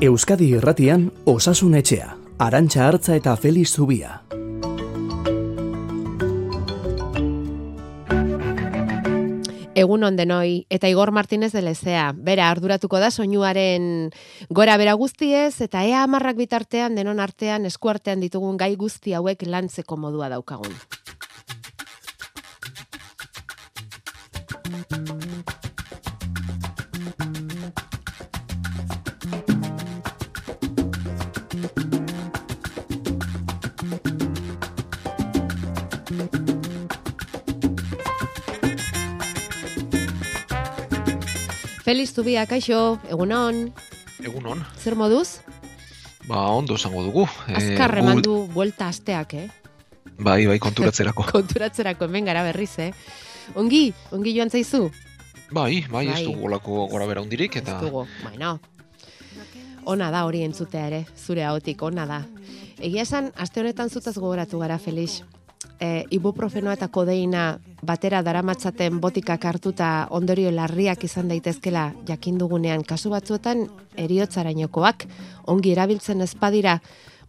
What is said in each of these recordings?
Euskadi Irratian Osasun Etxea, Arantxa Hartza eta Feliz Zubia. Egun ondenoi, eta Igor Martinez de Lezea. Bera, arduratuko da soinuaren gora bera guztiez, eta ea amarrak bitartean, denon artean, eskuartean ditugun gai guzti hauek lantzeko modua daukagun. Feliz Zubia, kaixo, egunon, Egunon, zer moduz? ba ondo esango dugu. Azkar gu- eman du buelta asteak, eh? Bai, bai, konturatzerako. Konturatzerako hemen gara berriz, eh? Ongi, ongi joan zaizu? bai, bai, ez Bai. dugu olako gora bera hundirik, Ez eta dugu, bueno. Ona da hori entzutea ere, zure ahotik, ona da. Egia esan, aste honetan zutaz gogoratu gara, Felix. E, ibuprofenoa eta kodeina batera daramatzaten botikak hartuta ondorio larriak izan daitezkela jakin dugunean. Kasu batzuetan eriotzarainokoak ongi erabiltzen ezpadira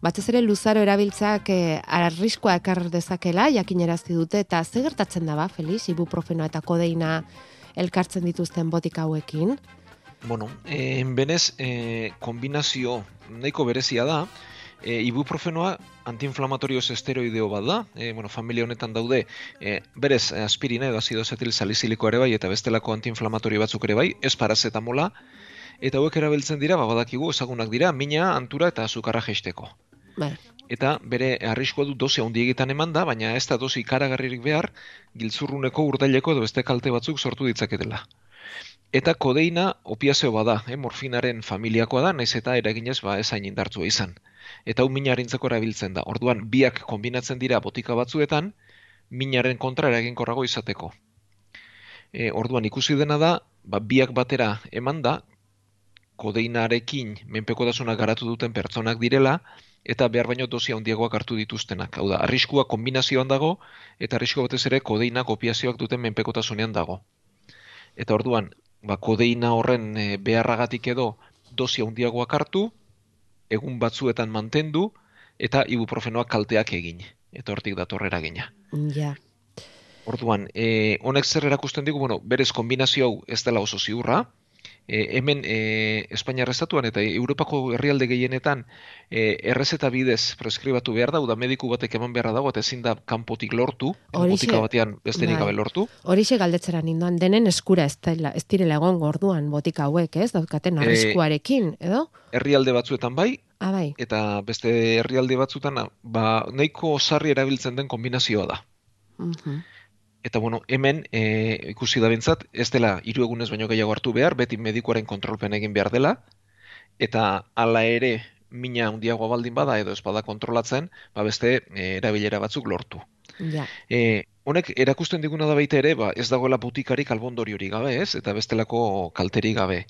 batez ere luzaro erabiltzeak e, arriskoa ekar dezakela jakinerazi dute eta ze gertatzen da ba, Felix, ibuprofenoa eta kodeina elkartzen dituzten botika hauekin? bueno, eh, benez, eh, kombinazio nahiko berezia da, eh, ibuprofenoa antiinflamatorioz esteroideo bat da, eh, bueno, familia honetan daude, eh, berez aspirina edo azido zetil saliziliko ere bai, eta bestelako antiinflamatorio batzuk ere bai, ez parazetamola, eta hauek erabiltzen dira, ba, badakigu ezagunak dira, mina, antura eta azukarra jeisteko. Bai. eta bere arriskoa du dosi handiegitan eman da, baina ez da dosi ikaragarririk behar, giltzurruneko urdaileko edo beste kalte batzuk sortu ditzaketela. Eta kodeina opiazeo bada, eh, morfinaren familiakoa da, naiz eta eraginez ba ez hain indartsua izan. Eta hau mina harintzeko erabiltzen da. Orduan biak kombinatzen dira botika batzuetan, minaren kontra eraginkorrago izateko. E, orduan ikusi dena da, ba, biak batera eman da, kodeinarekin menpekotasuna garatu duten pertsonak direla, eta behar baino dosia handiagoak hartu dituztenak. Hau da, arriskua kombinazioan dago, eta arriskua batez ere kodeina kopiazioak duten menpekotasunean dago. Eta orduan, ba, kodeina horren e, beharragatik edo dosia handiagoak hartu, egun batzuetan mantendu, eta ibuprofenoak kalteak egin. Eta hortik dator eragina. Ja. Orduan, e, honek zer erakusten digu, bueno, berez kombinazio hau ez dela oso ziurra, e, hemen e, Espainiar estatuan eta Europako herrialde gehienetan e, errezeta bidez preskribatu behar da, uda mediku batek eman beharra dago, eta ezin da kanpotik lortu, botika batean besterik bai. gabe lortu. Horixe galdetzera ninduan, denen eskura ez, dela, ez direla egon orduan botika hauek, ez? Daukaten Eh, arriskuarekin, edo? Herrialde batzuetan bai, Ah, bai. eta beste herrialde batzuetan ba, nahiko sarri erabiltzen den kombinazioa da. Mhm. Eta bueno, hemen e, ikusi da bintzat, ez dela hiru egunez baino gehiago hartu behar, beti medikuaren kontrolpen egin behar dela, eta hala ere mina handiagoa baldin bada edo ez bada kontrolatzen, ba beste e, erabilera batzuk lortu. Ja. E, honek erakusten diguna da baita ere, ba, ez dagoela butikarik albondoriori gabe, ez? Eta bestelako kalteri gabe.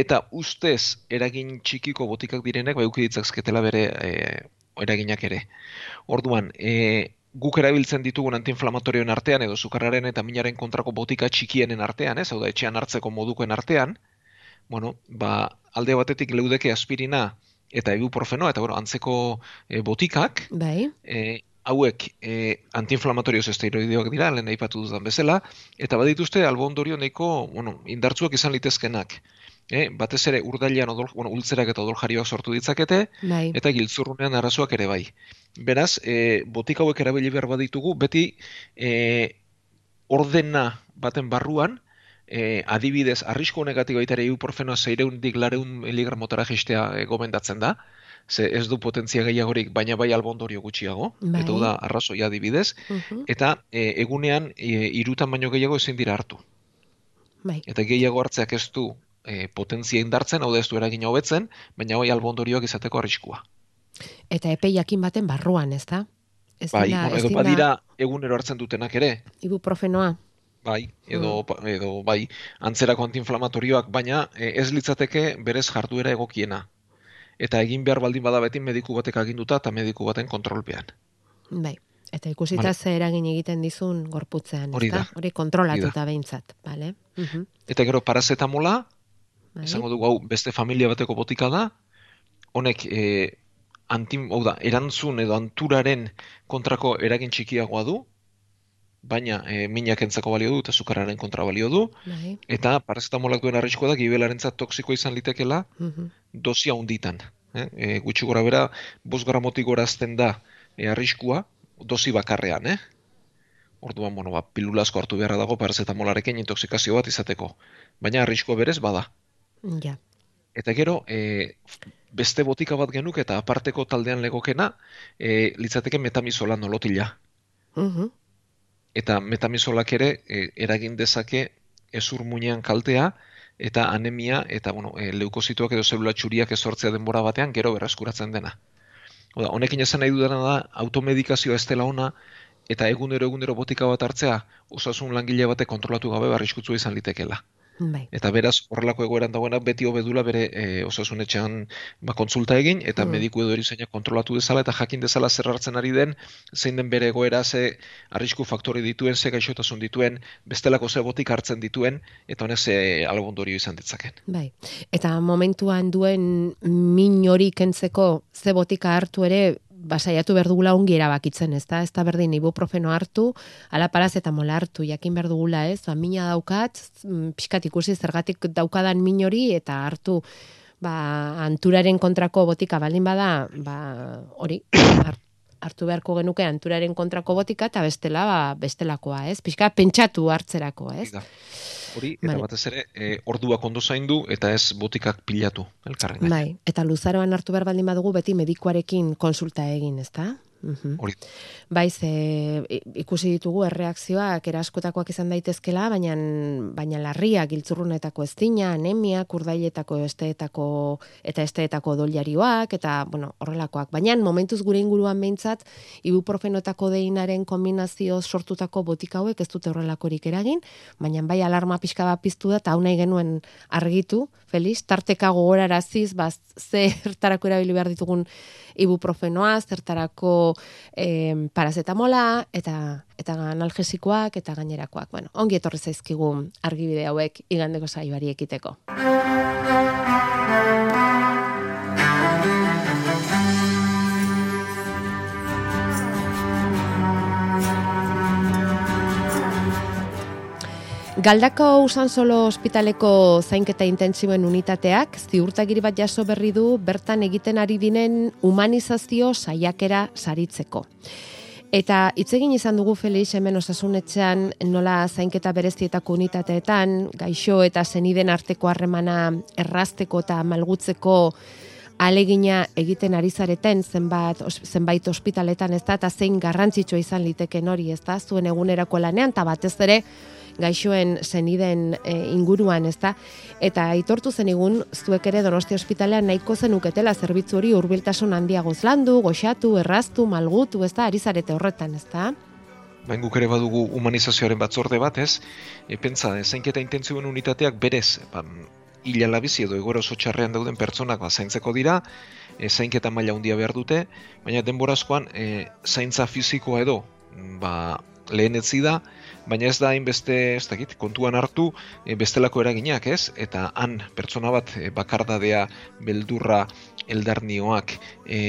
Eta ustez eragin txikiko botikak direnek ba eduki ditzakzketela bere e, eraginak ere. Orduan, e, guk erabiltzen ditugun antiinflamatorioen artean edo sukarraren eta minaren kontrako botika txikienen artean, ez? Hau da, etxean hartzeko modukoen artean, bueno, ba, alde batetik leudeke aspirina eta ibuprofenoa eta bueno, antzeko e, botikak, Bai. e, hauek e, antiinflamatorioz esteroideoak dira, lehen aipatu dudan bezala, eta badituzte albo ondorio nahiko, bueno, indartsuak izan litezkenak. E, batez ere urdailean odol, bueno, ultzerak eta odoljarioak sortu ditzakete, Bai. eta giltzurrunean arazoak ere bai. Beraz, e, botika hauek erabili behar baditugu, beti e, ordena baten barruan, e, adibidez, arrisko honegatik baita ere ibuprofenoa zeireundik lareun miligramotara jistea e, gomendatzen da, ze ez du potentzia gehiagorik, baina bai albondorio gutxiago, Bai. eta da arrazoia adibidez, Mhm. eta e, egunean e, irutan baino gehiago ezin dira hartu. Bai. Eta gehiago hartzeak ez du e, potentzia indartzen, hau da ez du eragina hobetzen, baina bai albondorioak izateko arriskua. Eta epe jakin baten barruan, ez da? Ez Bai, ez edo dira badira egunero hartzen dutenak ere, ibuprofenoa. bai, edo, edo bai, antzerako antiinflamatorioak, baina e, ez litzateke berez jarduera egokiena. Eta egin behar baldin bada beti mediku batek aginduta eta mediku baten kontrolpean. Bai. Eta ikusita Vale. ze eragin egiten dizun gorputzean, Hori ezta? da. Hori kontrolatuta behintzat, bale? Mhm. Eta gero parazetamola, Bai. esango dugu hau beste familia bateko botika da, honek e, antim, hau da, erantzun edo anturaren kontrako eragin txikiagoa du, baina e, minak entzako balio du eta sukararen kontra balio du, Bai. eta parazetamolak duen arriskoa da gibelarentzat toksiko izan litekela Mhm. dosia hunditan. Eh? E, gutxi gora bera, bos gramotik gorazten da e, arriskua, dosi bakarrean, eh? Orduan, bueno, ba, pilulazko hartu beharra dago parazetamolarekin intoxikazio bat izateko. Baina arriskoa berez bada. Ja. Eta gero, e, beste botika bat genuk eta aparteko taldean legokena, e, litzateke metamizola nolotila. Mhm. Eta metamizolak ere e, eragin dezake ezur muinean kaltea eta anemia eta bueno, e, leukozituak edo zelula txuriak ezortzea denbora batean gero berreskuratzen dena. Oda, honekin esan nahi dudana da automedikazioa ez dela ona eta egunero egunero botika bat hartzea osasun langile batek kontrolatu gabe barriskutzua izan litekela. Bai. Eta beraz, horrelako egoeran dagoena beti hobedula bere e, osasunetxean ba, kontsulta egin, eta Mm. mediku edo erizainak kontrolatu dezala, eta jakin dezala zer hartzen ari den, zein den bere egoera, ze arrisku faktori dituen, ze gaixotasun dituen, bestelako ze botik hartzen dituen, eta honek ze algondorio izan ditzaken. Bai. Eta momentuan duen min hori kentzeko ze botika hartu ere basaiatu behar dugula ongi erabakitzen, ezta? Ez da berdin ibuprofeno hartu, ala parazetamola hartu, jakin behar dugula, ez? Ba, mina daukat, mm, pixkat ikusi zergatik daukadan min hori eta hartu ba, anturaren kontrako botika baldin bada, ba, hori, har- hartu beharko genuke anturaren kontrako botika eta bestela ba, bestelakoa, ez? Pixka pentsatu hartzerako, ez? Da. Hori, eta Vale. batez ere, e, orduak ondo zaindu, eta ez botikak pilatu, elkarren. Bai, eta luzaroan hartu behar baldin badugu beti medikuarekin konsulta egin, ezta? Hori, Bai, ze i- ikusi ditugu erreakzioak eraskotakoak izan daitezkela, baina baina larriak giltzurrunetako eztina, anemia, kurdailetako esteetako eta esteetako doljarioak eta bueno, horrelakoak. Baina momentuz gure inguruan behintzat ibuprofenotako deinaren kombinazio sortutako botika hauek ez dute horrelakorik eragin, baina bai alarma pixka bat piztu da eta nahi genuen argitu, Felix, tarteka gogoraraziz, ba, zertarako erabili behar ditugun ibuprofenoa, zertarako eh, parazetamola eta eta analgesikoak eta gainerakoak. Bueno, ongi etorri zaizkigu argibide hauek igandeko saioari ekiteko. Galdako usan solo ospitaleko zainketa intentsiboen unitateak ziurtagiri bat jaso berri du bertan egiten ari dinen humanizazio saiakera saritzeko. Eta hitz egin izan dugu Felix hemen osasunetxean nola zainketa berezietako unitateetan, gaixo eta zeniden arteko harremana errazteko eta malgutzeko alegina egiten ari zareten zenbat, zenbait ospitaletan ez da, eta zein garrantzitsua izan liteken hori ez da, zuen egunerako lanean, eta batez ere gaixoen zeniden e, inguruan, ez da, eta aitortu zenigun zuek ere Donostia ospitalean nahiko zenuketela zerbitzu hori hurbiltasun handiagoz landu, goxatu, erraztu, malgutu, ez da, ari zarete horretan, ez da? Bain guk ere badugu humanizazioaren batzorde bat, ez? E, pentsa, e, zainketa intentzioen unitateak berez, ba, hila labizi edo egoera oso txarrean dauden pertsonak ba, zaintzeko dira, e, zainketa maila handia behar dute, baina denborazkoan e, zaintza fisikoa edo ba, lehenetzi da, baina ez da hainbeste, ez dakit, kontuan hartu e, bestelako eraginak, ez? Eta han pertsona bat e, bakardadea, beldurra, eldarnioak, e,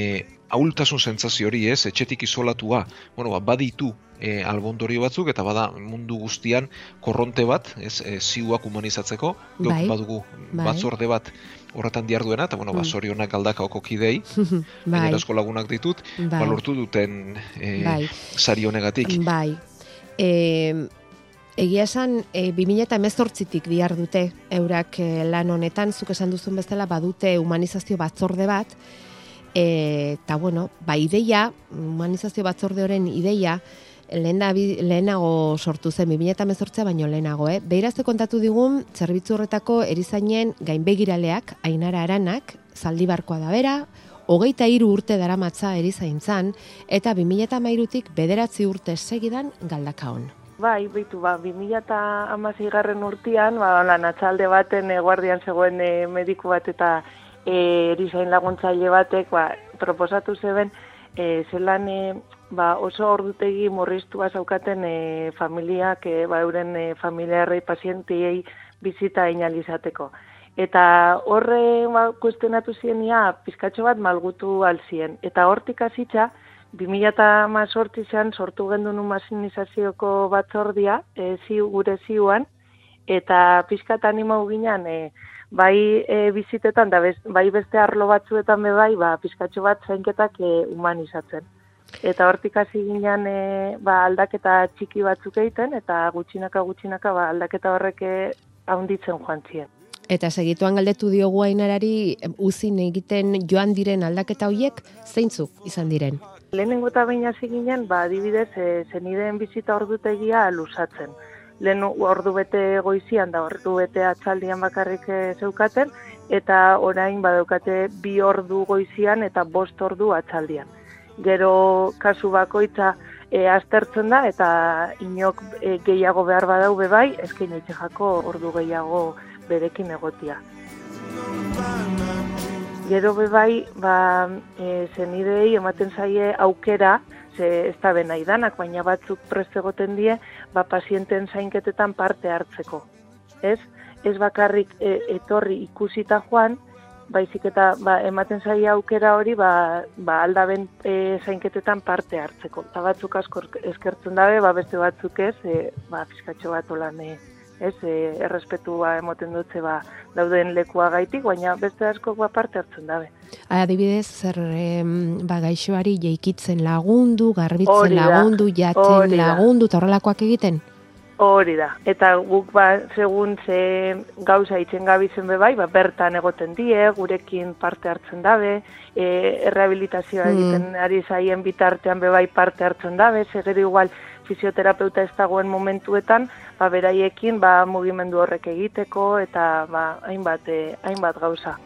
ahultasun sentsazio hori, ez? Etxetik isolatua, bueno, ba, baditu e, albondorio batzuk eta bada mundu guztian korronte bat, ez, e, ziuak humanizatzeko, Bai, badugu bai. batzorde bat horretan diarduena, eta bueno, ba, Mm. zorionak galdakaoko kidei, bai, lagunak ditut, ba, bai, lortu duten e, bai. sari honegatik. Bai. E, egia esan, e, 2018tik bihar dute eurak e, lan honetan, zuk esan duzun bezala badute humanizazio batzorde bat, e, eta bueno, ba ideia, humanizazio batzorde horren ideia, lehenago sortu zen 2018 baino lehenago, eh? Beirazte kontatu digun, zerbitzu horretako erizainen gainbegiraleak, ainara aranak, zaldibarkoa da bera, hogeita hiru urte daramatza erizaintzan, eta 2013tik bederatzi urte segidan galdakaon. Bai, beitu, ba, 2016 garren urtean, ba, lan atxalde baten e, guardian zegoen e, mediku bat eta e, erizain laguntzaile batek, ba, proposatu zeben, e, zelan e, ba, oso ordutegi murriztua zaukaten e, familiak, e, ba, euren e, familiarrei pazientiei bizita inalizateko. Eta horre ba, kuestionatu zienia pizkatxo bat malgutu alzien. Eta hortik hasitza 2018an sortu gendun umazinizazioko batzordia, e, ziu, gure ziuan, eta pizkat animau ginen, e, bai e, bizitetan, da bai beste arlo batzuetan be bai, ba, pizkatxo bat zainketak e, humanizatzen. Eta hortik hasi ginen e, ba, aldaketa txiki batzuk egiten, eta gutxinaka gutxinaka ba, aldaketa horrek e, haunditzen joan ziren. Eta segituan galdetu diogu ainarari uzin egiten joan diren aldaketa hoiek zeintzuk izan diren? Lehenengo eta baina ginen, ba, adibidez, e, zenideen bizita ordutegia lusatzen. Lehen ordu bete goizian da ordu bete atzaldian bakarrik e, zeukaten, eta orain badaukate bi ordu goizian eta bost ordu atzaldian. Gero kasu bakoitza e, aztertzen da eta inok e, gehiago behar badau bai, ezkein jako ordu gehiago berekin egotia. Gero bebai, ba, e, zenidei ematen zaie aukera, ze ez da bena idanak, baina batzuk preste egoten die, ba, pazienten zainketetan parte hartzeko. Ez? Ez bakarrik e, etorri ikusita joan, baizik eta ba, ematen zaie aukera hori ba, ba aldaben e, zainketetan parte hartzeko. Eta batzuk asko eskertzen dabe, ba, beste batzuk ez, e, ba, fiskatxo bat olan e, ez, e, errespetua emoten dutze ba, dauden lekua gaitik, baina beste asko ba, parte hartzen dabe. Adibidez, zer ba, gaixoari jeikitzen lagundu, garbitzen lagundu, jatzen lagundu, eta horrelakoak egiten? Hori da, eta guk ba, segun ze gauza itzen gabizen be bai, ba, bertan egoten die, gurekin parte hartzen dabe, e, errehabilitazioa mm. egiten ari zaien bitartean be bai parte hartzen dabe, segero igual fisioterapeuta ez dagoen momentuetan, ba, beraiekin ba, mugimendu horrek egiteko eta ba, hainbat, eh, hainbat gauza.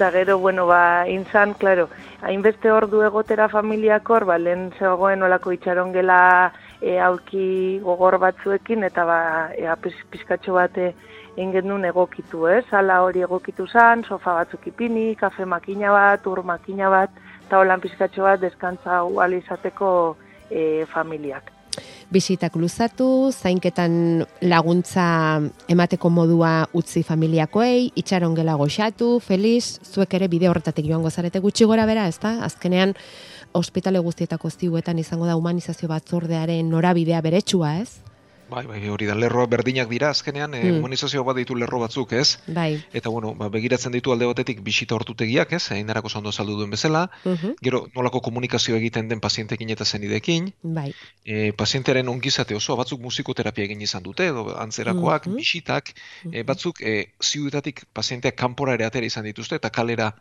Da gero, bueno, ba, inzan, klaro, hainbeste ordu egotera familiakor, ba, lehen zegoen olako itxaron gela e, aulki gogor batzuekin, eta ba, e, pizkatxo bate ingen duen egokitu, ez? Sala hori egokitu zan, sofa batzuk ipini, kafe makina bat, ur makina bat, eta holan pizkatxo bat deskantza izateko e, familiak. Bizitak luzatu, zainketan laguntza emateko modua utzi familiakoei, itxaron gela goxatu, feliz, zuek ere bide horretatik joango zarete gutxi gora bera, ez da? Azkenean, ospitale guztietako ziuetan izango da humanizazio batzordearen norabidea beretsua, ez? Bai, bai, hori da, lerro berdinak dira, azkenean, e, humanizazio bat ditu lerro batzuk, ez? Bai. Eta, bueno, ba, begiratzen ditu alde batetik bisita hortutegiak, ez? Egin darako zondo saldu duen bezala. Gero, nolako komunikazio egiten den pazientekin eta zenidekin. Bai. E, pazientearen ongizate oso, batzuk musikoterapia egin izan dute, edo antzerakoak, mm bisitak, e, batzuk e, ziudetatik pazienteak kanpora ere atera izan dituzte, eta kalera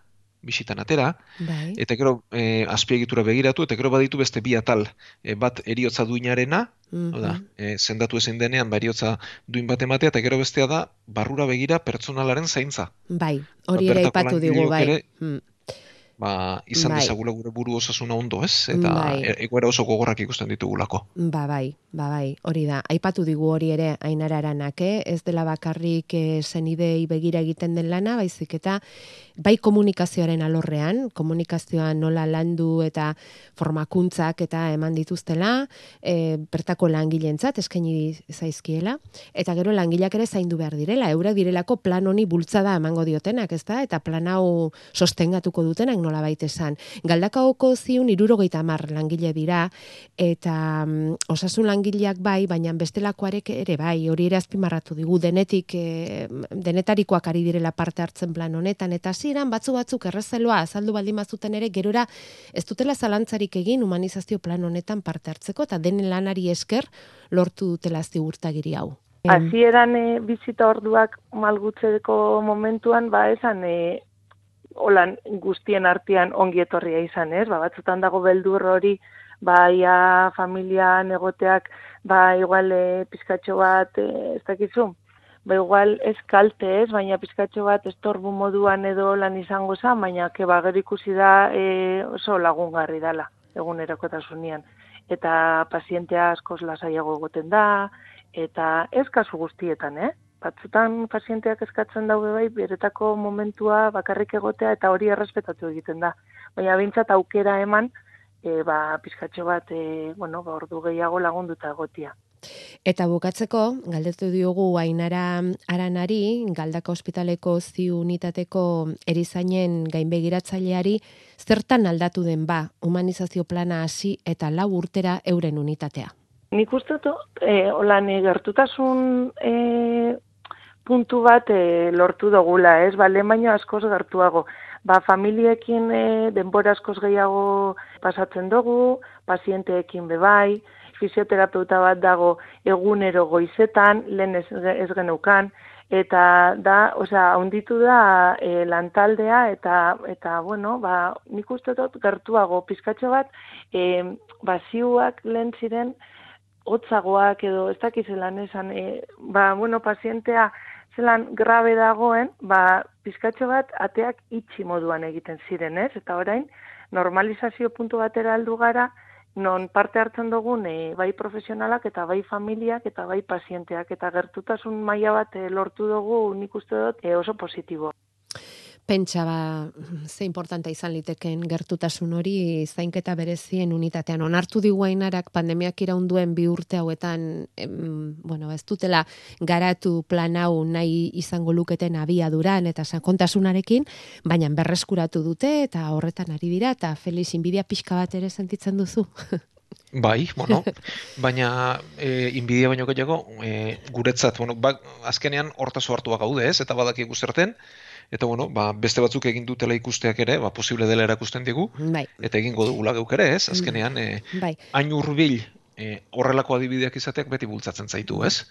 bisitan atera, bai. eta gero e, azpiegitura begiratu, eta gero baditu beste bi atal, e, bat eriotza duinarena, mm -hmm. e, zendatu ezin denean, ba, eriotza duin bat ematea, eta gero bestea da, barrura begira pertsonalaren zaintza. Bai, hori ere ipatu digu, bai. Ere, mm ba, izan bai. dezagula gure buru osasuna ondo, ez? Eta bai. E, egoera oso gogorrak ikusten ditugulako. Ba, bai, ba, bai, hori da. Aipatu digu hori ere ainararanak, eh? Ez dela bakarrik eh, zenidei begira egiten den lana, baizik eta bai komunikazioaren alorrean, komunikazioa nola landu eta formakuntzak eta eman dituztela, e, bertako langilentzat eskaini zaizkiela, eta gero langileak ere zaindu behar direla, eura direlako plan honi bultzada emango diotenak, ez da? Eta plan hau sostengatuko dutenak nola baita esan. Galdakaoko ziun irurogeita mar langile dira, eta mm, osasun langileak bai, baina bestelakoarek ere bai, hori ere azpimarratu digu, denetik, e, denetarikoak ari direla parte hartzen plan honetan, eta ziren batzu batzuk errezeloa azaldu baldin bazuten ere gerora ez dutela zalantzarik egin humanizazio plan honetan parte hartzeko eta den lanari esker lortu dutela ziurtagiri hau. Hasieran e, bizita orduak malgutzeko momentuan ba esan e, holan guztien artean ongi etorria izan, ez? Ba, batzutan dago beldur hori, baia familian egoteak, ba, igual e, pizkatxo bat, e, ez dakizu, ba, igual ez kalte ez, baina pizkatxo bat estorbu moduan edo lan izango zen, baina ke bager ikusi da e, oso lagungarri dala, egun erokotasunean. Eta pazientea askoz lasaiago egoten da, eta ez kasu guztietan, eh? Batzutan pazienteak eskatzen daude bai, beretako momentua bakarrik egotea eta hori errespetatu egiten da. Baina bintzat aukera eman, e, ba, pizkatxo bat, e, bueno, ba, ordu gehiago lagunduta egotia. Eta bukatzeko, galdetu diogu Ainara Aranari, Galdaka Ospitaleko ziu unitateko erizainen gainbegiratzaileari, zertan aldatu den ba, humanizazio plana hasi eta lau urtera euren unitatea. Nik uste dut, e, holan, e, gertutasun e, puntu bat e, lortu dugula, ez? Ba, baino askoz gertuago. Ba, familiekin e, denbora askoz gehiago pasatzen dugu, pazienteekin bebai, fisioterapeuta bat dago egunero goizetan, lehen ez, ez genukan, eta da, osea, onditu da e, lantaldea eta eta bueno, ba, nik uste dut gertuago pizkatxo bat, e, ba, ziuak lehen ziren hotzagoak edo ez dakiz zelan esan, e, ba, bueno, pazientea zelan grabe dagoen, ba, pizkatxo bat ateak itxi moduan egiten ziren, ez? Eta orain, normalizazio puntu batera aldu gara, non parte hartzen dugun e, bai profesionalak eta bai familiak eta bai pazienteak eta gertutasun maila bat e, lortu dugu nik uste dut e, oso positibo pentsa ba, ze importanta izan liteken gertutasun hori zainketa berezien unitatean. Onartu diguainarak pandemiak iraunduen bi urte hauetan, em, bueno, ez dutela garatu plan hau nahi izango luketen abiaduran eta sakontasunarekin, baina berreskuratu dute eta horretan ari dira eta Felix inbidia pixka bat ere sentitzen duzu. Bai, bueno, baina e, inbidia baino gehiago, e, guretzat, bueno, ba, azkenean hortazo hartuak gaude ez, eta badaki guzterten, eta bueno, ba, beste batzuk egin dutela ikusteak ere, ba, posible dela erakusten digu, bai. eta egingo dugula geuk ere, ez? Azkenean, e, bai. hain urbil e, horrelako adibideak izateak beti bultzatzen zaitu, ez?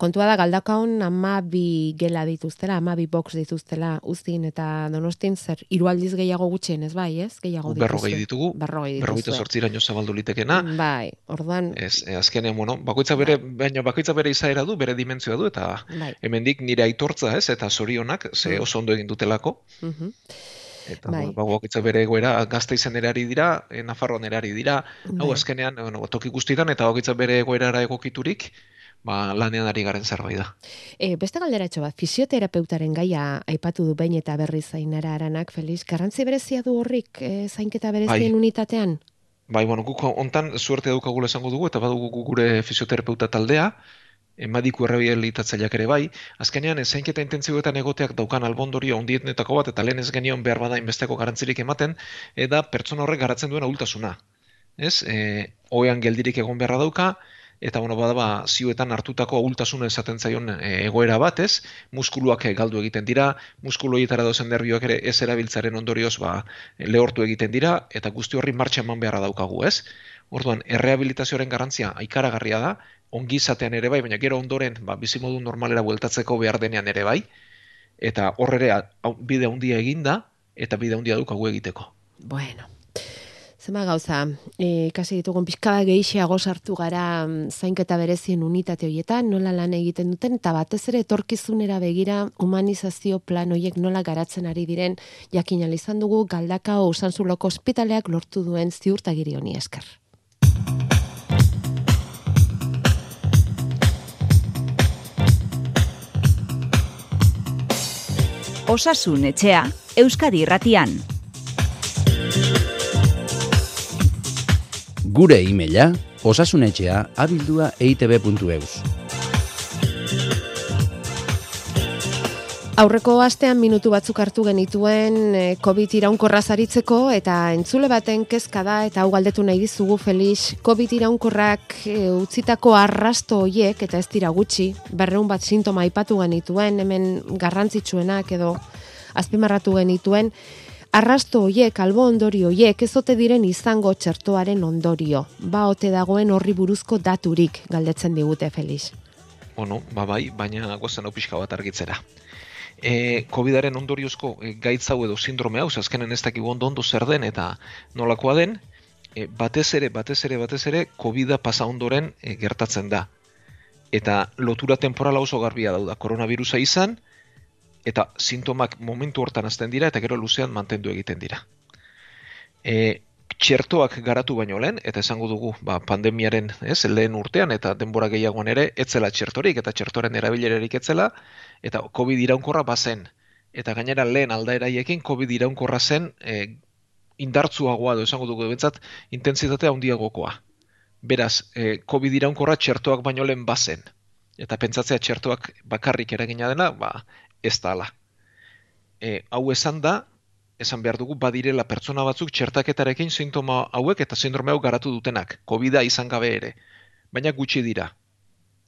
Kontua da, galdakaun ama bi gela dituztela, ama bi box dituztela uztin eta donostin zer, irualdiz gehiago gutxen, ez bai, ez? Gehiago dituzte. Berrogei ditugu, berrogei dituzte. Berrogei sortzira zabaldu litekena. Bai, orduan. Ez, e, azkenean, bueno, bakoitza bere, bai. baina bakoitza bere izaera du, bere dimentzioa du, eta bai. hemendik nire aitortza, ez? Eta zorionak, ze mm. oso ondo egin dutelako. Mm Eta bai. ba, bere egoera gazte izan erari dira, e, Nafarroan erari dira, bai. hau azkenean, bueno, toki guztietan eta hogitza bere egoerara egokiturik, ba, lanean ari garen zerbait da. E, beste galderatxo bat, fisioterapeutaren gaia aipatu du behin eta berri zainara aranak, Feliz, garrantzi berezia du horrik e, zainketa berezien bai. unitatean? Bai, bueno, guk ontan suerte daukagula esango dugu, eta badugu gure fisioterapeuta taldea, emadiku erreabilitatzaileak ere bai, azkenean ezainketa intentzioetan egoteak daukan albondorio ondietnetako bat, eta lehen ez genion behar bada inbesteko garantzirik ematen, eda pertsona horrek garatzen duen ahultasuna. Ez, e, oean geldirik egon beharra dauka, eta bueno, bada ba, zioetan hartutako ahultasuna esaten zaion e, egoera bat, ez, muskuluak galdu egiten dira, muskulu horietara dozen derbioak ere ez erabiltzaren ondorioz ba, lehortu egiten dira, eta guzti horri martxa eman beharra daukagu, ez? Orduan, errehabilitazioaren garrantzia aikaragarria da, ongi izatean ere bai, baina gero ondoren, ba, bizimodu normalera bueltatzeko behar denean ere bai, eta horre bide handia eginda, eta bide handia dukagu egiteko. Bueno, zema gauza, e, kasi ditugun pixkaba gehiago sartu gara mm, zainketa berezien unitate horietan, nola lan egiten duten, eta batez ere etorkizunera begira humanizazio plan horiek nola garatzen ari diren, jakin izan dugu galdaka osanzuloko ospitaleak lortu duen ziurtagiri honi esker. Osasun etxea, Euskadi irratian. Gure e-maila, osasunetxea, abildua eitb.eus. Aurreko astean minutu batzuk hartu genituen eh, COVID iraunkorra zaritzeko eta entzule baten kezka da eta hau galdetu nahi dizugu Felix COVID iraunkorrak e, utzitako arrasto hoiek eta ez dira gutxi berreun bat sintoma aipatu genituen hemen garrantzitsuenak edo azpimarratu genituen arrasto hoiek albo ondorio hoiek ezote diren izango txertoaren ondorio. Ba ote dagoen horri buruzko daturik galdetzen digute Felix. Bueno, ba bai, baina gozan opiska bat argitzera. E, COVID-aren ondoriozko e, gaitz hau edo sindrome hau, azkenen ez dakigu ondo ondo zer den eta nolakoa den, e, batez ere, batez ere, batez ere, COVID-a pasa ondoren e, gertatzen da. Eta lotura temporala oso garbia dauda, koronavirusa izan, eta sintomak momentu hortan azten dira, eta gero luzean mantendu egiten dira. E, txertoak garatu baino lehen, eta esango dugu ba, pandemiaren ez, lehen urtean, eta denbora gehiagoan ere, etzela txertorik, eta txertoren erabilererik etzela, eta COVID iraunkorra bazen. Eta gainera lehen aldaeraiekin COVID iraunkorra zen e, indartzuagoa, edo esango dugu bentsat, intensitatea handiagokoa. Beraz, e, COVID iraunkorra txertoak baino lehen bazen. Eta pentsatzea txertoak bakarrik eragina dena, ba, ez da ala. E, hau esan da, esan behar dugu badirela pertsona batzuk txertaketarekin sintoma hauek eta sindrome hau garatu dutenak, covid izan gabe ere. Baina gutxi dira.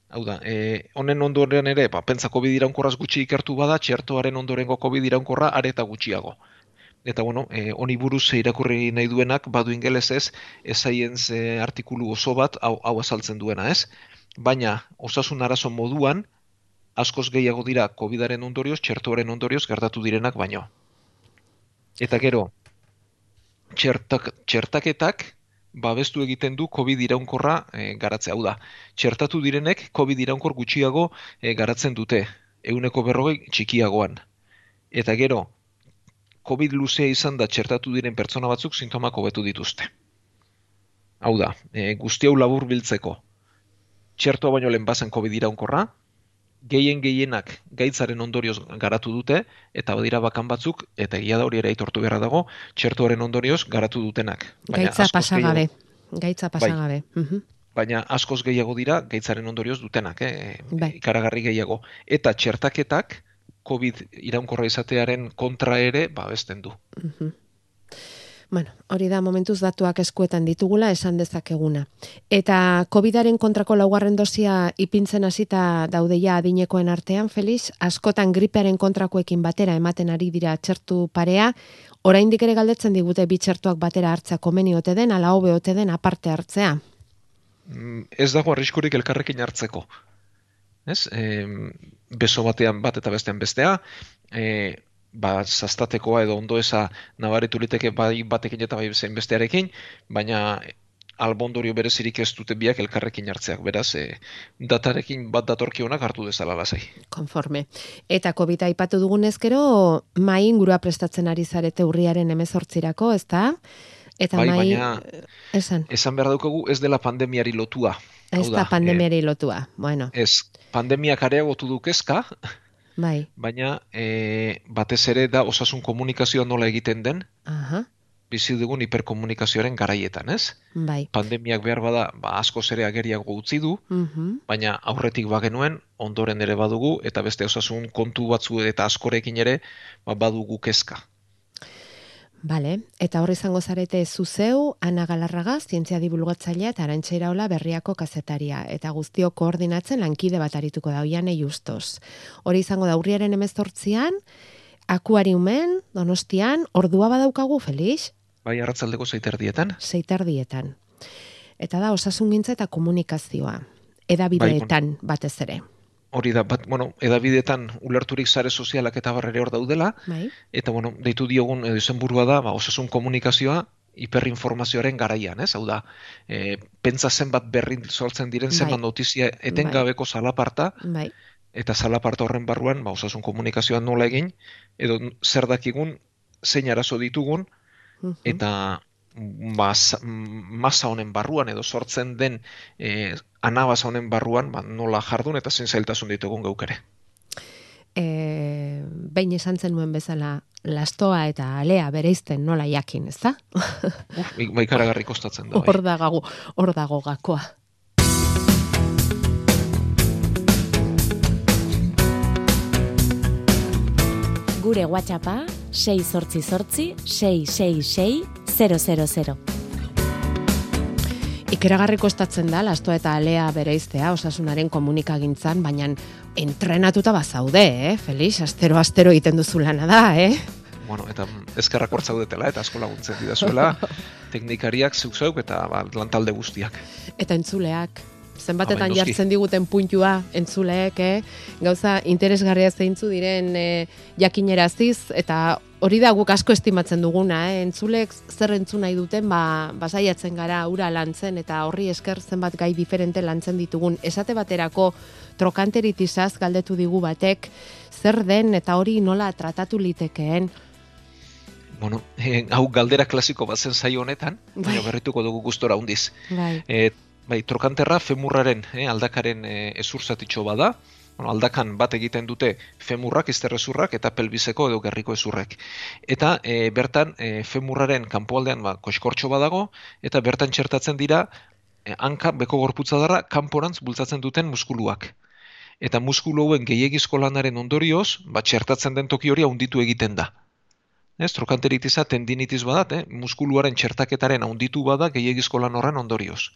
Hau da, e, honen ondoren ere, ba, pentsa COVID iraunkorraz gutxi ikertu bada, txertoaren ondorengo COVID iraunkorra areta gutxiago. Eta bueno, e, honi buruz irakurri nahi duenak, badu ingeles ez, ezaien ze artikulu oso bat, hau, hau azaltzen duena ez. Baina, osasun arazo moduan, askoz gehiago dira COVIDaren ondorioz, txertoaren ondorioz gertatu direnak baino. Eta gero, txertak, txertaketak, babestu egiten du COVID iraunkorra e, garatzea. Hau da, txertatu direnek COVID iraunkor gutxiago e, garatzen dute, euneko berrogei txikiagoan. Eta gero, COVID luzea izan da txertatu diren pertsona batzuk sintomak hobetu dituzte. Hau da, e, guzti hau labur biltzeko. Txertua baino lehen bazen COVID iraunkorra, gehien gehienak gaitzaren ondorioz garatu dute, eta badira bakan batzuk, eta egia da hori ere aitortu beharra dago, txertuaren ondorioz garatu dutenak. Baina Gaitza pasagabe. Gaitza bai. pasagabe. Bai. Baina askoz gehiago dira gaitzaren ondorioz dutenak, eh? bai. ikaragarri gehiago. Eta txertaketak, COVID iraunkorra izatearen kontra ere, ba, besten du. Bueno, hori da momentuz datuak eskuetan ditugula esan dezakeguna. Eta COVIDaren kontrako laugarren dosia ipintzen hasita daudeia adinekoen artean, Felix, askotan gripearen kontrakoekin batera ematen ari dira txertu parea, oraindik ere galdetzen digute bi txertuak batera hartzea komeni ote den, ala hobe ote den aparte hartzea. Mm, ez dago arriskurik elkarrekin hartzeko. Ez? E, beso batean bat eta bestean bestea, e, ba, zaztatekoa edo ondo eza nabaritu liteke bai batekin eta bai zein bestearekin, baina albondorio berezirik ez dute biak elkarrekin hartzeak, beraz, e, datarekin bat datorki honak hartu dezala lasai. Konforme. Eta COVID aipatu dugun ezkero, mai ingurua prestatzen ari zarete urriaren emezortzirako, ez da? Eta bai, mai, baina, esan. esan behar daukagu ez dela pandemiari lotua. Ez da pandemiari lotua, bueno. Ez, pandemiak areagotu dukezka, Bai. Baina e, batez ere da osasun komunikazioa nola egiten den. Aha. Bizi dugun hiperkomunikazioaren garaietan, ez? Bai. Pandemiak behar bada, ba, asko zere ageriago utzi du, uh baina aurretik bagenuen, ondoren ere badugu, eta beste osasun kontu batzu eta askorekin ere, ba, badugu kezka. Bale, eta hor izango zarete zuzeu, Ana Galarraga, zientzia dibulgatzailea eta arantxeira hola berriako kazetaria, eta guztio koordinatzen lankide bat arituko da oian justos. Hori izango da urriaren emezortzian, akuari umen, donostian, ordua badaukagu, Felix? Bai, arratzaldeko zeiterdietan. Zeiterdietan. Eta da, osasun gintza eta komunikazioa. Edabideetan bai, batez ere hori da, bat, bueno, edabidetan ulerturik sare sozialak eta barrere hor daudela, bai. eta, bueno, deitu diogun edo izenburua da, ba, osasun komunikazioa, hiperinformazioaren garaian, ez? Hau da, e, pentsa zenbat berrin sortzen diren bai. zenbat notizia etengabeko bai. salaparta, bai. eta salaparta horren barruan, ba, osasun komunikazioa nola egin, edo zer dakigun, zein arazo ditugun, eta masa honen barruan edo sortzen den e, anabaz honen barruan ba, nola jardun eta zen zailtasun ditugun gauk ere. E, behin esan zen nuen bezala lastoa eta alea bereizten nola jakin, ez da? Uf, baikaragarri kostatzen da. Bai. Hor dago, hor dago gakoa. Gure WhatsAppa 6 sortzi sortzi 666 000. Ikeragarri kostatzen da, lasto eta alea bereiztea osasunaren komunikagintzan, baina entrenatuta bazaude, eh, Felix? Astero, astero egiten duzu lana da, eh? Bueno, eta eskerrak hortzaudetela, eta asko laguntzen didazuela, teknikariak, zeuk eta ba, lantalde guztiak. Eta entzuleak, zenbatetan jartzen diguten puntua entzuleek, eh? gauza interesgarria zeintzu diren eh, jakineraziz, eta hori da guk asko estimatzen duguna, eh? entzulek zer entzu nahi duten, ba, basaiatzen gara ura lantzen, eta horri esker zenbat gai diferente lantzen ditugun. Esate baterako trokanteritizaz galdetu digu batek, zer den eta hori nola tratatu litekeen, Bueno, hau galdera klasiko bat zen zaio honetan, baina bai. berrituko dugu gustora hundiz. Bai. Eh, bai, trokanterra femurraren, eh, aldakaren eh, ezurzatitxo bada, bueno, aldakan bat egiten dute femurrak, izterrezurrak eta pelbizeko edo gerriko ezurrek. Eta e, bertan e, femurraren kanpoaldean ba, koskortxo badago, eta bertan txertatzen dira e, hanka beko gorputza darra kanporantz bultzatzen duten muskuluak. Eta muskulu hauen gehiagizko lanaren ondorioz, ba, txertatzen den toki hori handitu egiten da. Ez, trokanteritiza tendinitiz badat, eh? muskuluaren txertaketaren handitu bada gehiagizko lan horren ondorioz.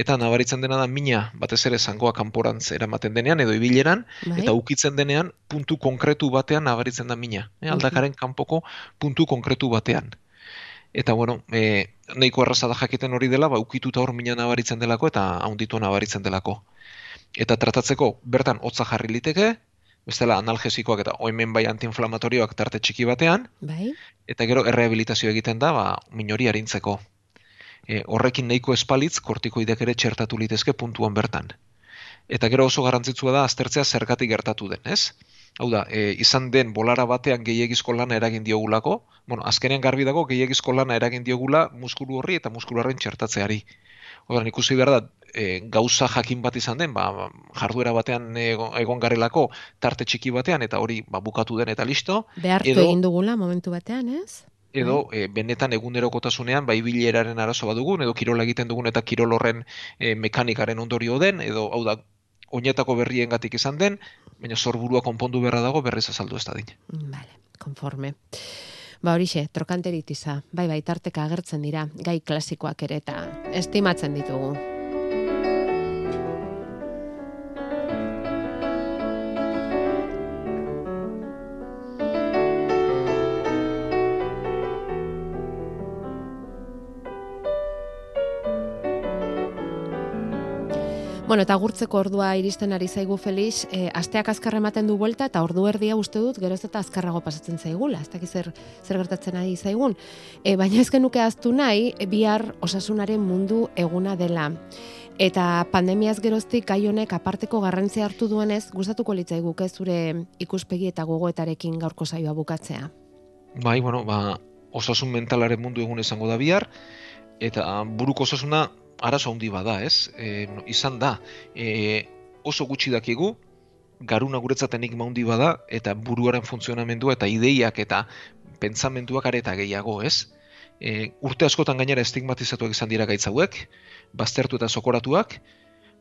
Eta nabaritzen dena da mina batez ere zangoa kanporantz eramaten denean edo ibileran, Bai. eta ukitzen denean puntu konkretu batean nabaritzen da mina. Eh? Aldakaren kanpoko puntu konkretu batean. Eta bueno, e, nahiko erraza da jakiten hori dela, ba, ukituta hor mina nabaritzen delako eta handitu nabaritzen delako. Eta tratatzeko bertan hotza jarri liteke, bestela analgesikoak eta oimen bai antiinflamatorioak tarte txiki batean, Bai? eta gero errehabilitazio egiten da, ba, minori arintzeko. E, horrekin nahiko espalitz, kortikoideak ere txertatu litezke puntuan bertan. Eta gero oso garrantzitsua da aztertzea zergatik gertatu den, ez? Hau da, e, izan den bolara batean gehiagizko lana eragin diogulako, bueno, azkenean garbi dago gehiagizko lana eragin diogula muskulu horri eta muskuluaren txertatzeari. Ordan ikusi behar da, e, gauza jakin bat izan den, ba, jarduera batean egon, egon garelako tarte txiki batean eta hori ba, bukatu den eta listo, Behartu Edo- egin dugula momentu batean, ez? edo e, benetan egunerokotasunean bai bileraren arazo badugun edo kirola egiten dugun eta kirol horren e, mekanikaren ondorio den edo hau da oinetako berriengatik izan den, baina sorburua konpondu beharra dago berriz azaldu ez dadin. Vale, konforme. Ba horixe, trokanteritiza, bai bai, tarteka agertzen dira, gai klasikoak ere eta estimatzen ditugu. Bueno, eta gurtzeko ordua iristen ari zaigu Felix, e, asteak azkar ematen du buelta eta ordu erdia uste dut geroz eta azkarrago pasatzen zaigula, ez dakit zer, zer gertatzen ari zaigun. E, baina ez genuke aztu nahi, bihar osasunaren mundu eguna dela. Eta pandemiaz geroztik gai honek aparteko garrantzia hartu duenez, gustatuko litzaiguke zure ikuspegi eta gogoetarekin gaurko saioa bukatzea. Bai, bueno, ba, osasun mentalaren mundu egun izango da bihar, eta buruko osasuna arazo handi bada, ez? E, izan da, e, oso gutxi dakigu, garuna guretzat enigma handi bada, eta buruaren funtzionamendua eta ideiak eta pentsamenduak are eta gehiago, ez? E, urte askotan gainera estigmatizatuak izan dira gaitz hauek, baztertu eta sokoratuak,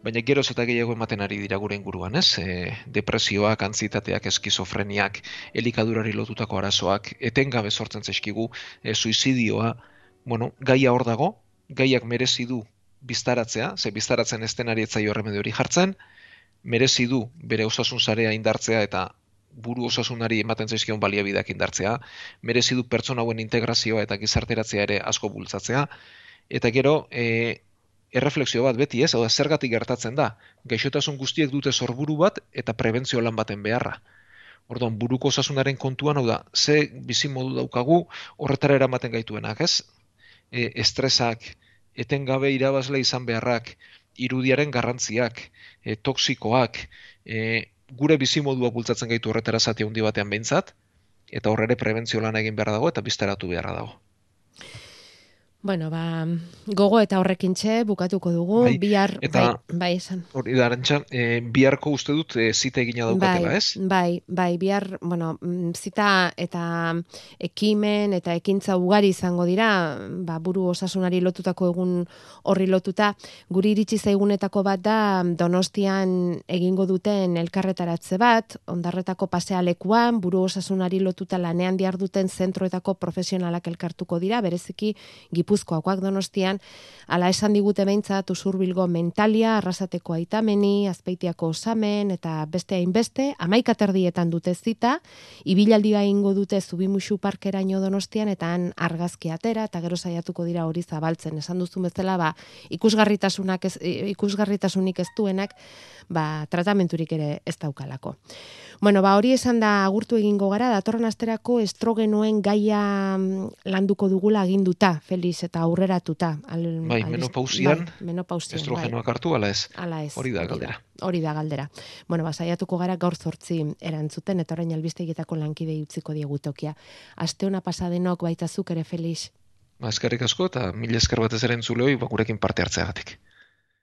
baina geroz eta gehiago ematen ari dira gure inguruan, ez? E, depresioak, antzitateak, eskizofreniak, elikadurari lotutako arazoak, etengabe sortzen zaizkigu, e, suizidioa, bueno, gaia hor dago, gaiak merezi du biztaratzea, ze biztaratzen ez denari etzaio erremedio hori jartzen, merezi du bere osasun sarea indartzea eta buru osasunari ematen zaizkion baliabideak indartzea, merezi du pertsona hauen integrazioa eta gizarteratzea ere asko bultzatzea, eta gero, e, erreflexio bat beti ez, hau da, zergatik gertatzen da, gaixotasun guztiek dute sorburu bat eta prebentzio lan baten beharra. Orduan, buruko osasunaren kontuan, hau da, ze bizimodu daukagu horretara eramaten gaituenak, ez? E, estresak, etengabe irabazle izan beharrak, irudiaren garrantziak, e, toksikoak, e, gure bizimodua bultzatzen gaitu horretara zati handi batean behintzat, eta horre ere prebentzio lan egin beharra dago eta biztaratu beharra dago. Bueno, ba, gogo eta horrekin txe, bukatuko dugu, Bai, bihar, eta- bai, bai, esan. Hori da, arantxa, e, biharko uste dut e, zita egina daukatela, bai, ez? Bai, bai, bihar, bueno, mm, zita eta ekimen eta ekintza ugari izango dira, ba, buru osasunari lotutako egun horri lotuta, guri iritsi zaigunetako bat da Donostian egingo duten elkarretaratze bat, ondarretako pasealekuan, buru osasunari lotuta lanean diar duten zentroetako profesionalak elkartuko dira, bereziki Gipuzkoakoak Donostian, ala esan digute behintzat usurbilgo mentalia, arrasateko aitameni, azpeitiako osamen, eta beste hainbeste, amaika terdietan dute zita, ibilaldia ingo dute zubimuxu parkeraino donostian, eta han argazki atera, eta gero saiatuko dira hori zabaltzen. Esan duzu bezala, ba, ikusgarritasunak ez, ikusgarritasunik ez duenak, ba, tratamenturik ere ez daukalako. Bueno, ba, hori esan da agurtu egingo gara, datorren asterako estrogenoen gaia mm, landuko dugula aginduta, Felix, eta aurreratuta. Al, Bai, al- menopausian, bai, menopausian, Estrogenoak hartu, ala ez? bai. Ala ez. Hori da galdera. Hori da galdera. Bueno, ba, saiatuko gara gaur zortzi erantzuten, eta orain albistegietako lankide utziko diegu tokia. Aste hona pasadenok baita zuk ere, Felix. Ba, eskerrik asko eta mila esker batez ere entzuleoi, ba, gurekin parte hartzeagatik.